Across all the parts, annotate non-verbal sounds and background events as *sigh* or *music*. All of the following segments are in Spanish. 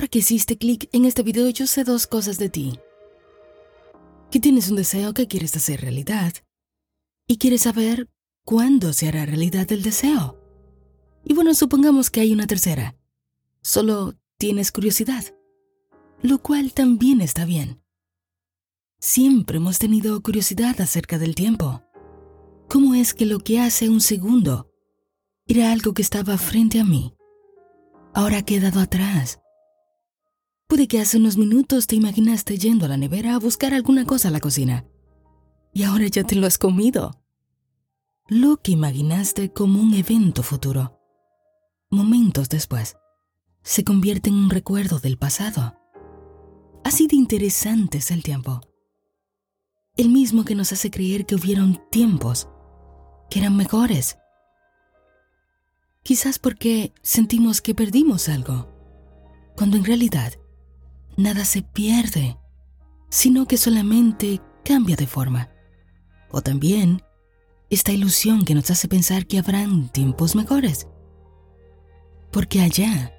Ahora que hiciste clic en este video, yo sé dos cosas de ti. Que tienes un deseo que quieres hacer realidad y quieres saber cuándo se hará realidad el deseo. Y bueno, supongamos que hay una tercera. Solo tienes curiosidad, lo cual también está bien. Siempre hemos tenido curiosidad acerca del tiempo. ¿Cómo es que lo que hace un segundo era algo que estaba frente a mí? Ahora ha quedado atrás. Puede que hace unos minutos te imaginaste yendo a la nevera a buscar alguna cosa a la cocina. Y ahora ya te lo has comido. Lo que imaginaste como un evento futuro. Momentos después, se convierte en un recuerdo del pasado. Así de interesante es el tiempo. El mismo que nos hace creer que hubieron tiempos que eran mejores. Quizás porque sentimos que perdimos algo, cuando en realidad nada se pierde, sino que solamente cambia de forma. O también esta ilusión que nos hace pensar que habrán tiempos mejores. Porque allá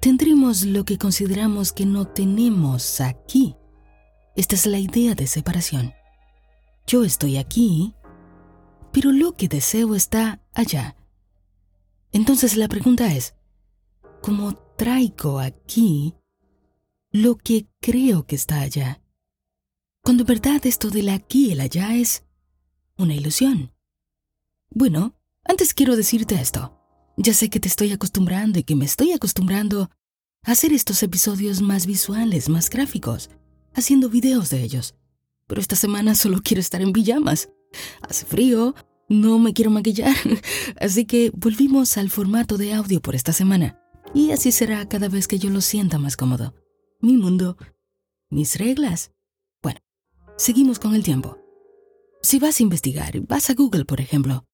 tendremos lo que consideramos que no tenemos aquí. Esta es la idea de separación. Yo estoy aquí pero lo que deseo está allá. Entonces la pregunta es, ¿cómo traigo aquí lo que creo que está allá? Cuando en verdad esto del aquí y el allá es una ilusión. Bueno, antes quiero decirte esto. Ya sé que te estoy acostumbrando y que me estoy acostumbrando a hacer estos episodios más visuales, más gráficos, haciendo videos de ellos. Pero esta semana solo *laughs* quiero estar en pijamas. Hace frío, no me quiero maquillar, *laughs* así que volvimos al formato de audio por esta semana. Y así será cada vez que yo lo sienta más cómodo. Mi mundo, mis reglas. Bueno, seguimos con el tiempo. Si vas a investigar, vas a Google, por ejemplo,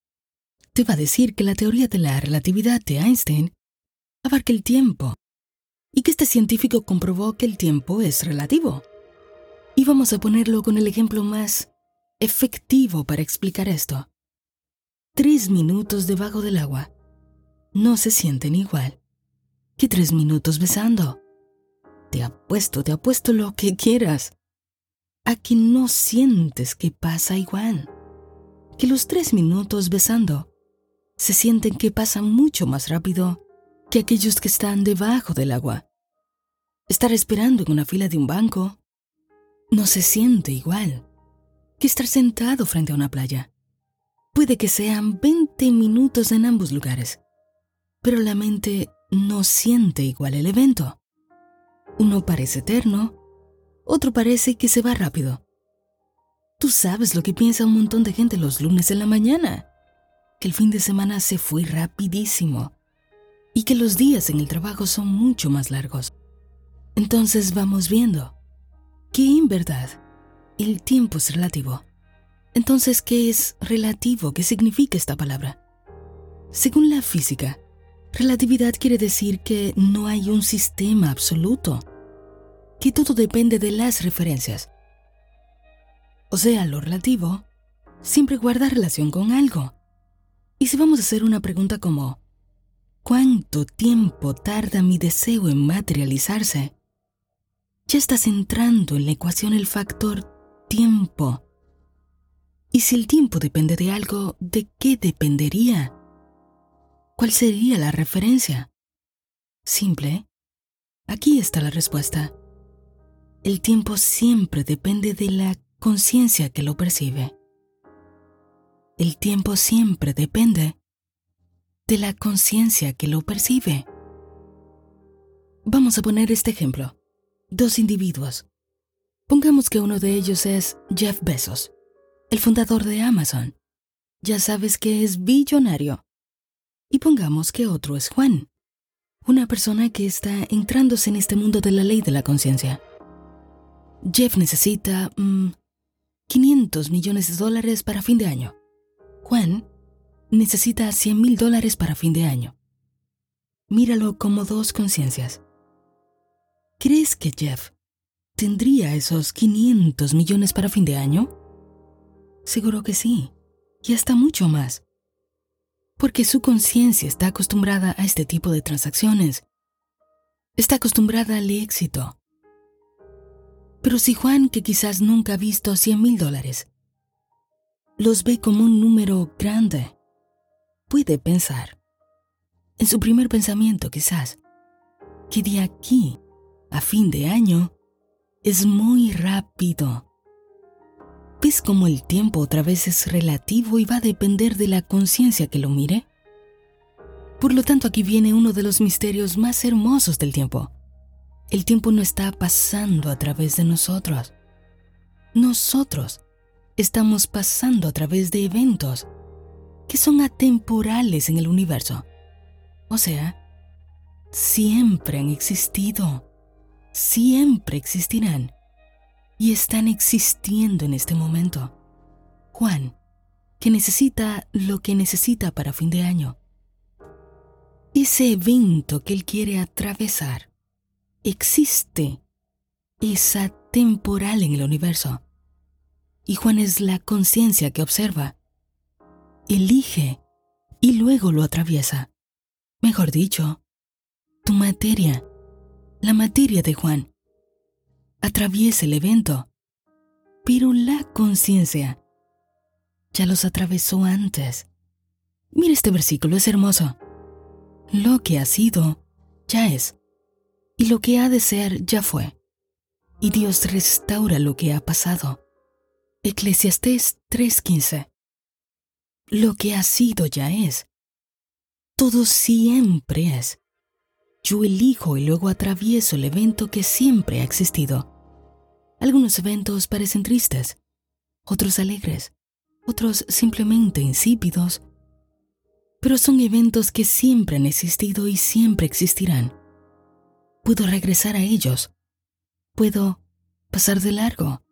te va a decir que la teoría de la relatividad de Einstein abarca el tiempo y que este científico comprobó que el tiempo es relativo. Y vamos a ponerlo con el ejemplo más efectivo para explicar esto. Tres minutos debajo del agua no se sienten igual que tres minutos besando. Te apuesto, te apuesto lo que quieras. A que no sientes que pasa igual. Que los tres minutos besando se sienten que pasan mucho más rápido que aquellos que están debajo del agua. Estar esperando en una fila de un banco no se siente igual que estar sentado frente a una playa. Puede que sean 20 minutos en ambos lugares, pero la mente no siente igual el evento. Uno parece eterno, otro parece que se va rápido. Tú sabes lo que piensa un montón de gente los lunes en la mañana, que el fin de semana se fue rapidísimo y que los días en el trabajo son mucho más largos. Entonces vamos viendo que en verdad el tiempo es relativo. Entonces, ¿qué es relativo? ¿Qué significa esta palabra? Según la física, relatividad quiere decir que no hay un sistema absoluto, que todo depende de las referencias. O sea, lo relativo siempre guarda relación con algo. Y si vamos a hacer una pregunta como, ¿cuánto tiempo tarda mi deseo en materializarse? Ya estás entrando en la ecuación el factor tiempo. Y si el tiempo depende de algo, ¿de qué dependería? ¿Cuál sería la referencia? Simple. Aquí está la respuesta. El tiempo siempre depende de la conciencia que lo percibe. El tiempo siempre depende de la conciencia que lo percibe. Vamos a poner este ejemplo. Dos individuos, Pongamos que uno de ellos es Jeff Bezos, el fundador de Amazon. Ya sabes que es billonario. Y pongamos que otro es Juan, una persona que está entrándose en este mundo de la ley de la conciencia. Jeff necesita 500 mm, millones de dólares para fin de año. Juan necesita 100 mil dólares para fin de año. Míralo como dos conciencias. ¿Crees que Jeff ¿Tendría esos 500 millones para fin de año? Seguro que sí, y hasta mucho más. Porque su conciencia está acostumbrada a este tipo de transacciones. está acostumbrada al éxito. Pero si Juan, que quizás nunca ha visto 100 mil dólares, los ve como un número grande, puede pensar, en su primer pensamiento quizás, que de aquí a fin de año es muy rápido. ¿Ves cómo el tiempo otra vez es relativo y va a depender de la conciencia que lo mire? Por lo tanto, aquí viene uno de los misterios más hermosos del tiempo. El tiempo no está pasando a través de nosotros. Nosotros estamos pasando a través de eventos que son atemporales en el universo. O sea, siempre han existido, siempre existirán y están existiendo en este momento. Juan, que necesita lo que necesita para fin de año. Ese evento que él quiere atravesar existe, es atemporal en el universo. Y Juan es la conciencia que observa, elige y luego lo atraviesa. Mejor dicho, tu materia, la materia de Juan, atraviesa el evento, pero la conciencia ya los atravesó antes. Mira este versículo, es hermoso. Lo que ha sido, ya es, y lo que ha de ser, ya fue. Y Dios restaura lo que ha pasado. Eclesiastés 3:15. Lo que ha sido ya es. Todo siempre es. Yo elijo y luego atravieso el evento que siempre ha existido. Algunos eventos parecen tristes, otros alegres, otros simplemente insípidos, pero son eventos que siempre han existido y siempre existirán. Puedo regresar a ellos. Puedo pasar de largo.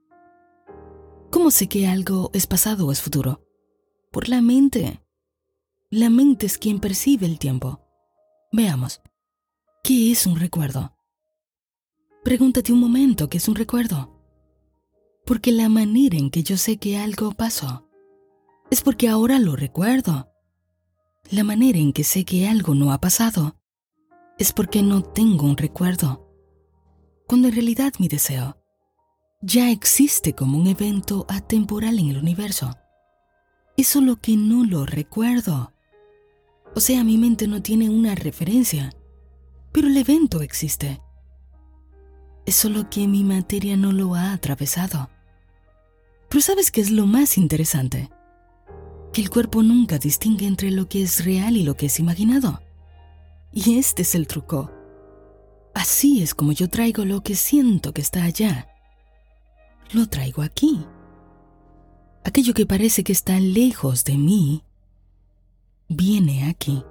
¿Cómo sé que algo es pasado o es futuro? Por la mente. La mente es quien percibe el tiempo. Veamos. ¿Qué es un recuerdo? Pregúntate un momento qué es un recuerdo. Porque la manera en que yo sé que algo pasó es porque ahora lo recuerdo. La manera en que sé que algo no ha pasado es porque no tengo un recuerdo. Cuando en realidad mi deseo ya existe como un evento atemporal en el universo. Es solo que no lo recuerdo. O sea, mi mente no tiene una referencia, pero el evento existe. Es solo que mi materia no lo ha atravesado. Pero ¿sabes qué es lo más interesante? Que el cuerpo nunca distingue entre lo que es real y lo que es imaginado. Y este es el truco. Así es como yo traigo lo que siento que está allá. Lo traigo aquí. Aquello que parece que está lejos de mí, viene aquí.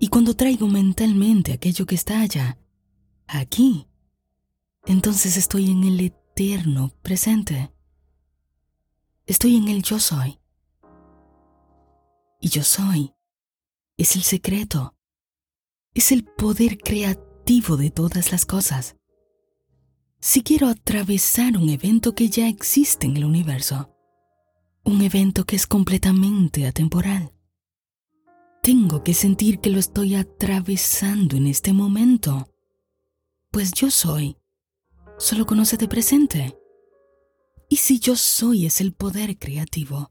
Y cuando traigo mentalmente aquello que está allá, aquí, entonces estoy en el eterno presente. Estoy en el yo soy. Y yo soy es el secreto, es el poder creativo de todas las cosas. Si quiero atravesar un evento que ya existe en el universo, un evento que es completamente atemporal, tengo que sentir que lo estoy atravesando en este momento, pues yo soy, solo conoce de presente. ¿Y si yo soy es el poder creativo?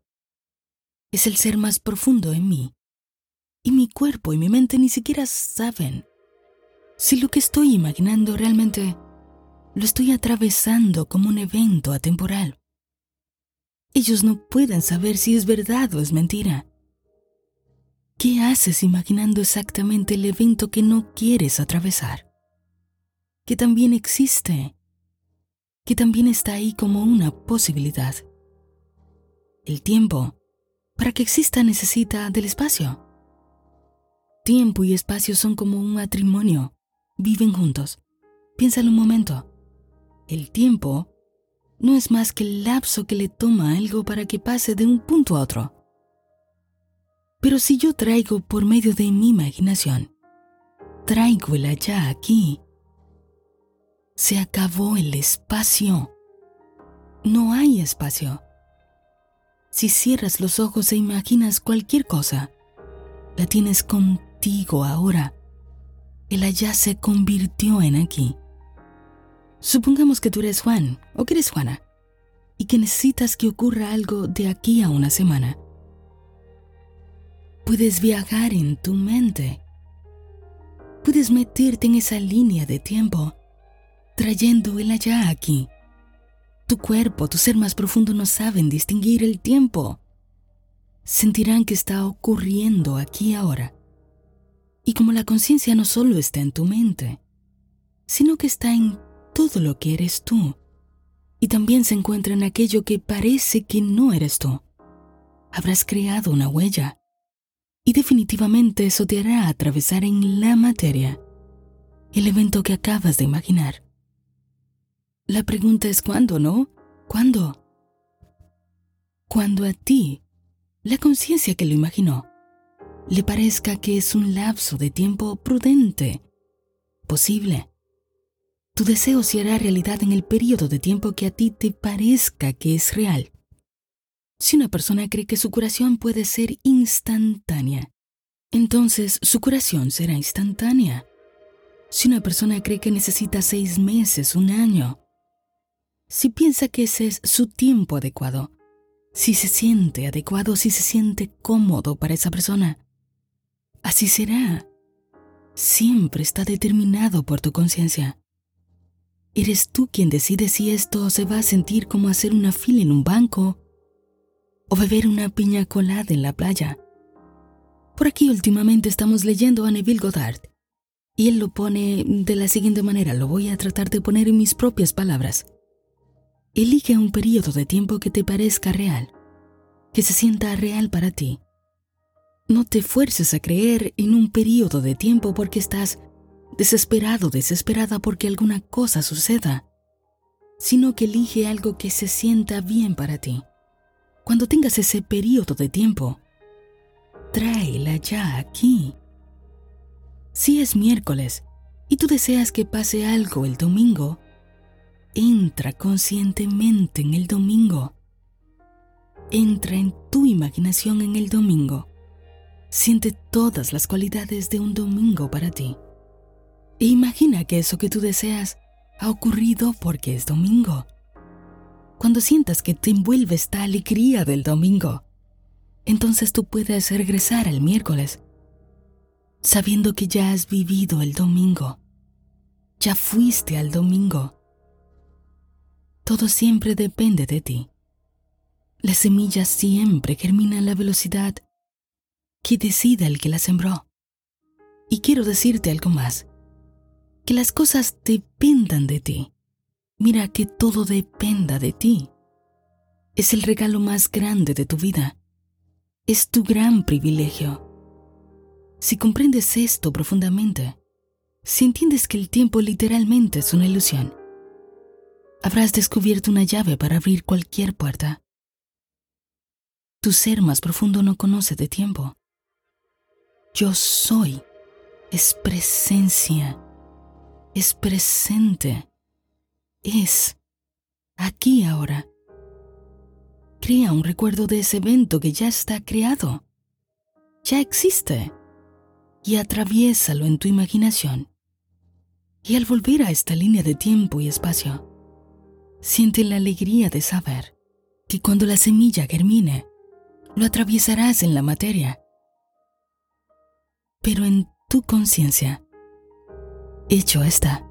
Es el ser más profundo en mí. Y mi cuerpo y mi mente ni siquiera saben si lo que estoy imaginando realmente lo estoy atravesando como un evento atemporal. Ellos no pueden saber si es verdad o es mentira. ¿Qué haces imaginando exactamente el evento que no quieres atravesar? Que también existe que también está ahí como una posibilidad. El tiempo, para que exista, necesita del espacio. Tiempo y espacio son como un matrimonio, viven juntos. Piénsalo un momento. El tiempo no es más que el lapso que le toma algo para que pase de un punto a otro. Pero si yo traigo por medio de mi imaginación, traigo el allá aquí, se acabó el espacio. No hay espacio. Si cierras los ojos e imaginas cualquier cosa, la tienes contigo ahora. el allá se convirtió en aquí. Supongamos que tú eres Juan o que eres Juana y que necesitas que ocurra algo de aquí a una semana. Puedes viajar en tu mente. Puedes meterte en esa línea de tiempo, trayendo el allá aquí. Tu cuerpo, tu ser más profundo no saben distinguir el tiempo. Sentirán que está ocurriendo aquí ahora. Y como la conciencia no solo está en tu mente, sino que está en todo lo que eres tú. Y también se encuentra en aquello que parece que no eres tú. Habrás creado una huella. Y definitivamente eso te hará atravesar en la materia el evento que acabas de imaginar. La pregunta es cuándo, ¿no? ¿Cuándo? Cuando a ti, la conciencia que lo imaginó, le parezca que es un lapso de tiempo prudente, posible, tu deseo se hará realidad en el periodo de tiempo que a ti te parezca que es real. Si una persona cree que su curación puede ser instantánea, entonces su curación será instantánea. Si una persona cree que necesita seis meses, un año, si piensa que ese es su tiempo adecuado, si se siente adecuado, si se siente cómodo para esa persona, así será. Siempre está determinado por tu conciencia. Eres tú quien decide si esto se va a sentir como hacer una fila en un banco o beber una piña colada en la playa. Por aquí últimamente estamos leyendo a Neville Goddard y él lo pone de la siguiente manera, lo voy a tratar de poner en mis propias palabras. Elige un periodo de tiempo que te parezca real, que se sienta real para ti. No te fuerces a creer en un periodo de tiempo porque estás desesperado, desesperada porque alguna cosa suceda, sino que elige algo que se sienta bien para ti. Cuando tengas ese periodo de tiempo, tráela ya aquí. Si es miércoles y tú deseas que pase algo el domingo, entra conscientemente en el domingo. Entra en tu imaginación en el domingo. Siente todas las cualidades de un domingo para ti. E imagina que eso que tú deseas ha ocurrido porque es domingo. Cuando sientas que te envuelve esta alegría del domingo, entonces tú puedes regresar al miércoles, sabiendo que ya has vivido el domingo, ya fuiste al domingo. Todo siempre depende de ti. La semilla siempre germina a la velocidad que decida el que la sembró. Y quiero decirte algo más que las cosas dependan de ti. Mira que todo dependa de ti. Es el regalo más grande de tu vida. Es tu gran privilegio. Si comprendes esto profundamente, si entiendes que el tiempo literalmente es una ilusión, habrás descubierto una llave para abrir cualquier puerta. Tu ser más profundo no conoce de tiempo. Yo soy es presencia es presente, es aquí ahora. Crea un recuerdo de ese evento que ya está creado, ya existe, y atraviésalo en tu imaginación. Y al volver a esta línea de tiempo y espacio, siente la alegría de saber que cuando la semilla germine, lo atravesarás en la materia. Pero en tu conciencia, hecho está.